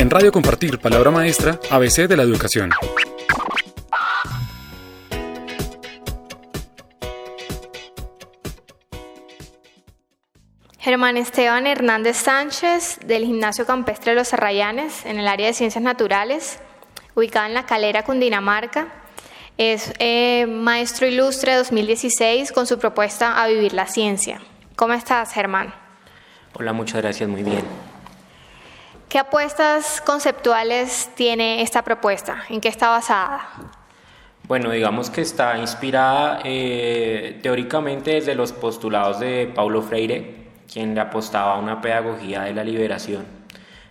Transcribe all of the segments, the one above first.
En Radio Compartir, palabra maestra, ABC de la educación. Germán Esteban Hernández Sánchez, del Gimnasio Campestre de los Arrayanes, en el área de Ciencias Naturales, ubicado en La Calera, Cundinamarca. Es eh, maestro ilustre 2016 con su propuesta A Vivir la Ciencia. ¿Cómo estás, Germán? Hola, muchas gracias, muy bien. ¿Qué apuestas conceptuales tiene esta propuesta? ¿En qué está basada? Bueno, digamos que está inspirada eh, teóricamente desde los postulados de Paulo Freire, quien le apostaba a una pedagogía de la liberación.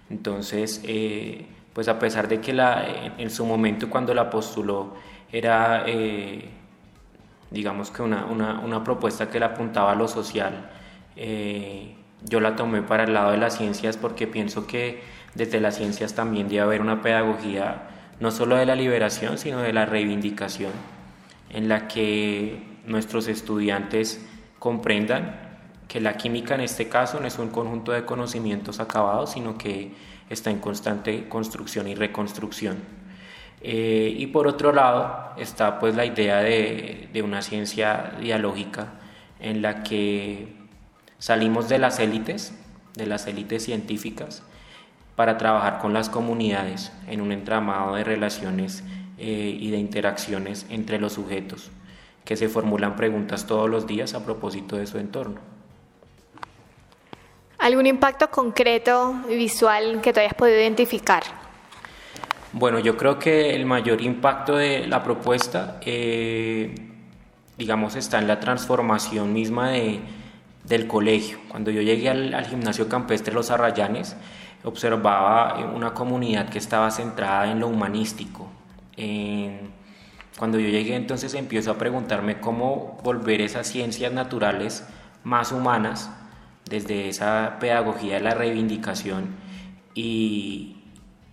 Entonces, eh, pues a pesar de que la, en su momento cuando la postuló era, eh, digamos que una, una, una, propuesta que le apuntaba a lo social, eh, yo la tomé para el lado de las ciencias porque pienso que desde las ciencias también debe haber una pedagogía no solo de la liberación, sino de la reivindicación, en la que nuestros estudiantes comprendan que la química en este caso no es un conjunto de conocimientos acabados, sino que está en constante construcción y reconstrucción. Eh, y por otro lado está pues la idea de, de, una ciencia dialógica en la que salimos de las élites, de las élites científicas, para trabajar con las comunidades en un entramado de relaciones eh, y de interacciones entre los sujetos, que se formulan preguntas todos los días a propósito de su entorno. ¿Algún impacto concreto visual que tú hayas podido identificar? Bueno, yo creo que el mayor impacto de la propuesta, eh, digamos, está en la transformación misma de, del colegio. Cuando yo llegué al, gimnasio campestre Los Arrayanes, observaba una comunidad que estaba centrada en lo humanístico. Cuando yo llegué entonces empiezo a preguntarme cómo volver esas ciencias naturales más humanas desde esa pedagogía de la reivindicación y,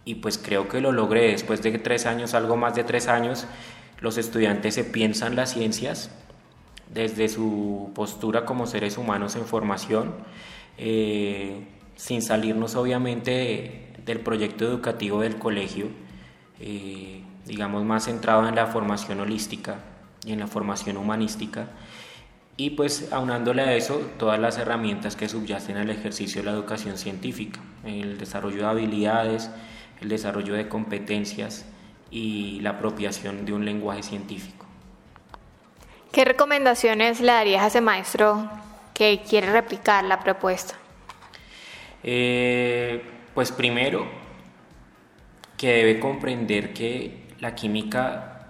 y, pues creo que lo logré después de tres años, algo más de tres años, los estudiantes se piensan las ciencias desde su postura como seres humanos en formación, eh, sin salirnos obviamente de, del proyecto educativo del colegio, eh, digamos más centrado en la formación holística y en la formación humanística y pues aunándole a eso todas las herramientas que subyacen al ejercicio de la educación científica, el desarrollo de habilidades, el desarrollo de competencias y la apropiación de un lenguaje científico. ¿Qué recomendaciones le darías a ese maestro que quiere replicar la propuesta? Eh, pues primero, que debe comprender que la química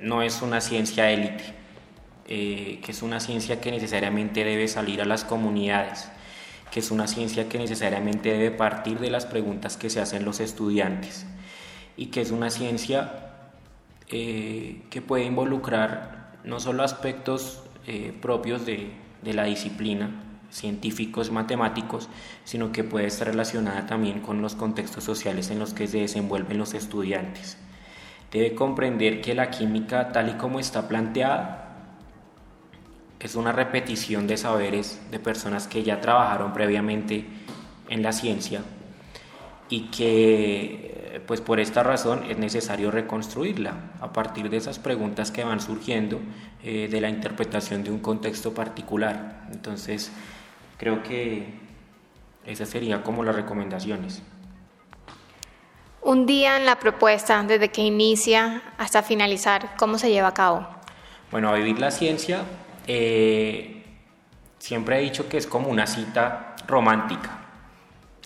no es una ciencia élite eh, que es una ciencia que necesariamente debe salir a las comunidades, que es una ciencia que necesariamente debe partir de las preguntas que se hacen los estudiantes y que es una ciencia eh, que puede involucrar no solo aspectos eh, propios de, de la disciplina, científicos, matemáticos, sino que puede estar relacionada también con los contextos sociales en los que se desenvuelven los estudiantes. Debe comprender que la química, tal y como está planteada, es una repetición de saberes de personas que ya trabajaron previamente en la ciencia y que pues por esta razón es necesario reconstruirla a partir de esas preguntas que van surgiendo eh, de la interpretación de un contexto particular. Entonces creo que esas serían como las recomendaciones. Un día en la propuesta, desde que inicia hasta finalizar, ¿cómo se lleva a cabo? Bueno, a vivir la ciencia eh, siempre he dicho que es como una cita romántica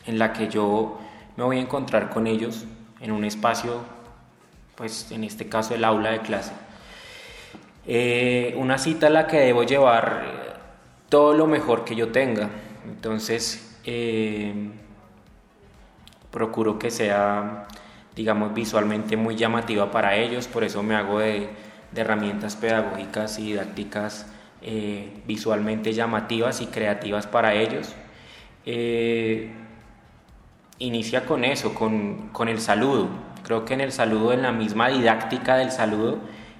en la que yo me voy a encontrar con ellos en un espacio, pues en este caso el aula de clase. Eh, una cita en la que debo llevar todo lo mejor que yo tenga. Entonces, eh, procuro que sea, digamos, visualmente muy llamativa para ellos, por eso me hago de, de herramientas pedagógicas y didácticas eh, visualmente llamativas y creativas para ellos. Eh, inicia con eso, con, con, el saludo. Creo que en el saludo, en la misma didáctica del saludo,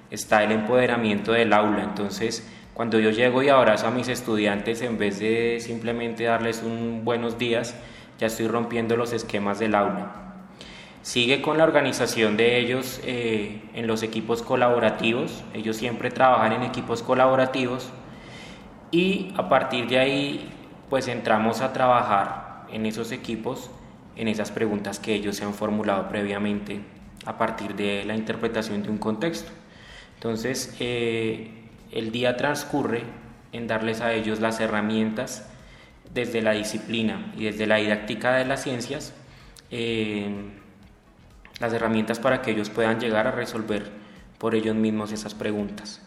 está el empoderamiento del aula. Entonces, cuando yo llego y abrazo a mis estudiantes, en vez de simplemente darles un buenos días, ya estoy rompiendo los esquemas del aula. Sigue con la organización de ellos eh, en los equipos colaborativos. Ellos siempre trabajan en equipos colaborativos y a partir de ahí pues entramos a trabajar en esos equipos, en esas preguntas que ellos se han formulado previamente a partir de la interpretación de un contexto. Entonces, eh, el día transcurre en darles a ellos las herramientas desde la disciplina y desde la didáctica de las ciencias, eh, las herramientas para que ellos puedan llegar a resolver por ellos mismos esas preguntas.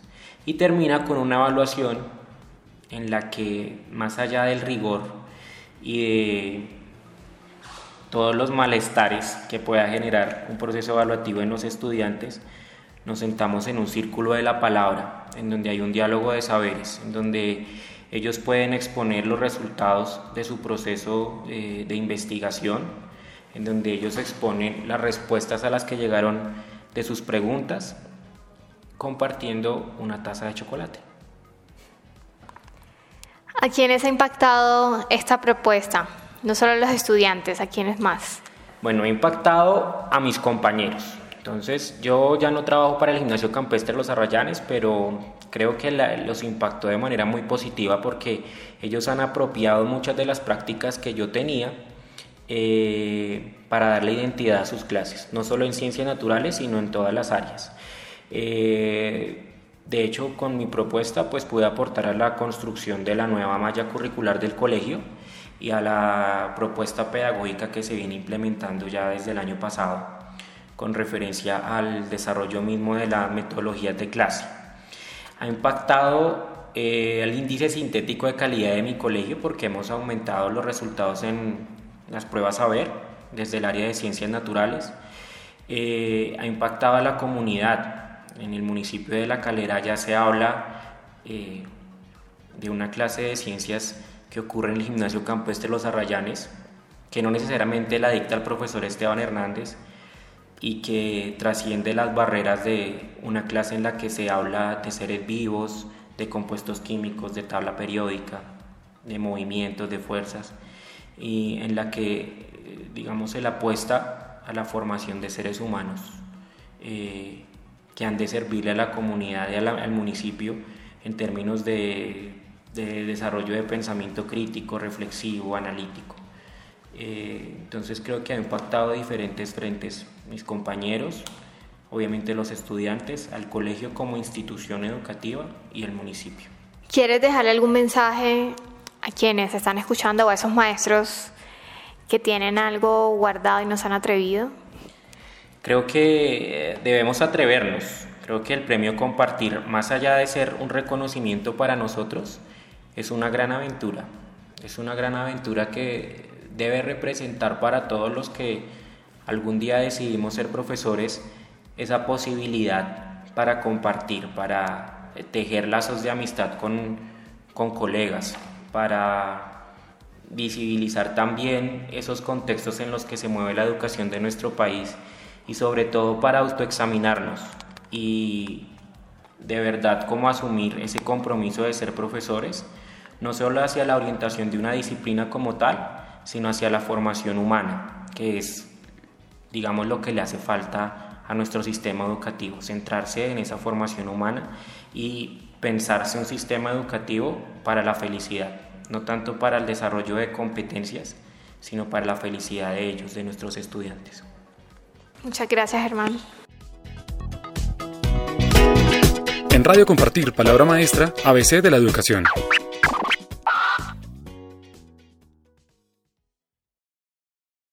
Y termina con una evaluación en la que más allá del rigor y de todos los malestares que pueda generar un proceso evaluativo en los estudiantes, nos sentamos en un círculo de la palabra, en donde hay un diálogo de saberes, en donde ellos pueden exponer los resultados de su proceso eh, de investigación, en donde ellos exponen las respuestas a las que llegaron de sus preguntas, compartiendo una taza de chocolate. ¿A quiénes ha impactado esta propuesta? No solo a los estudiantes, ¿a quiénes más? Bueno, ha impactado a mis compañeros. Entonces, yo ya no trabajo para el gimnasio campestre Los Arrayanes, pero creo que los impactó de manera muy positiva porque ellos han apropiado muchas de las prácticas que yo tenía eh, para darle identidad a sus clases, no solo en ciencias naturales, sino en todas las áreas. Eh, de hecho, con mi propuesta pues pude aportar a la construcción de la nueva malla curricular del colegio y a la propuesta pedagógica que se viene implementando ya desde el año pasado con referencia al desarrollo mismo de la metodología de clase. Ha impactado eh, el índice sintético de calidad de mi colegio porque hemos aumentado los resultados en las pruebas a ver desde el área de ciencias naturales. Eh, ha impactado a la comunidad en el municipio de La Calera ya se habla eh, de una clase de ciencias que ocurre en el gimnasio campestre Los Arrayanes, que no necesariamente la dicta el profesor Esteban Hernández y que trasciende las barreras de una clase en la que se habla de seres vivos, de compuestos químicos, de tabla periódica, de movimientos, de fuerzas, y en la que, eh, digamos, se la apuesta a la formación de seres humanos. Eh, que han de servirle a la comunidad y al municipio en términos de, desarrollo de pensamiento crítico, reflexivo, analítico. Eh, entonces creo que ha impactado a diferentes frentes, mis compañeros, obviamente los estudiantes, al colegio como institución educativa y el municipio. ¿Quieres dejarle algún mensaje a quienes están escuchando o a esos maestros que tienen algo guardado y no se han atrevido? Creo que eh, debemos atrevernos. Creo que el premio Compartir, más allá de ser un reconocimiento para nosotros, es una gran aventura. Es una gran aventura que debe representar para todos los que algún día decidimos ser profesores esa posibilidad para compartir, para tejer lazos de amistad con, con colegas, para visibilizar también esos contextos en los que se mueve la educación de nuestro país y sobre todo para autoexaminarnos y de verdad cómo asumir ese compromiso de ser profesores, no solo hacia la orientación de una disciplina como tal, sino hacia la formación humana, que es, digamos, lo que le hace falta a nuestro sistema educativo, centrarse en esa formación humana y pensarse un sistema educativo para la felicidad, no tanto para el desarrollo de competencias, sino para la felicidad de ellos, de nuestros estudiantes. Muchas gracias, Germán. En Radio Compartir, Palabra Maestra, ABC de la Educación.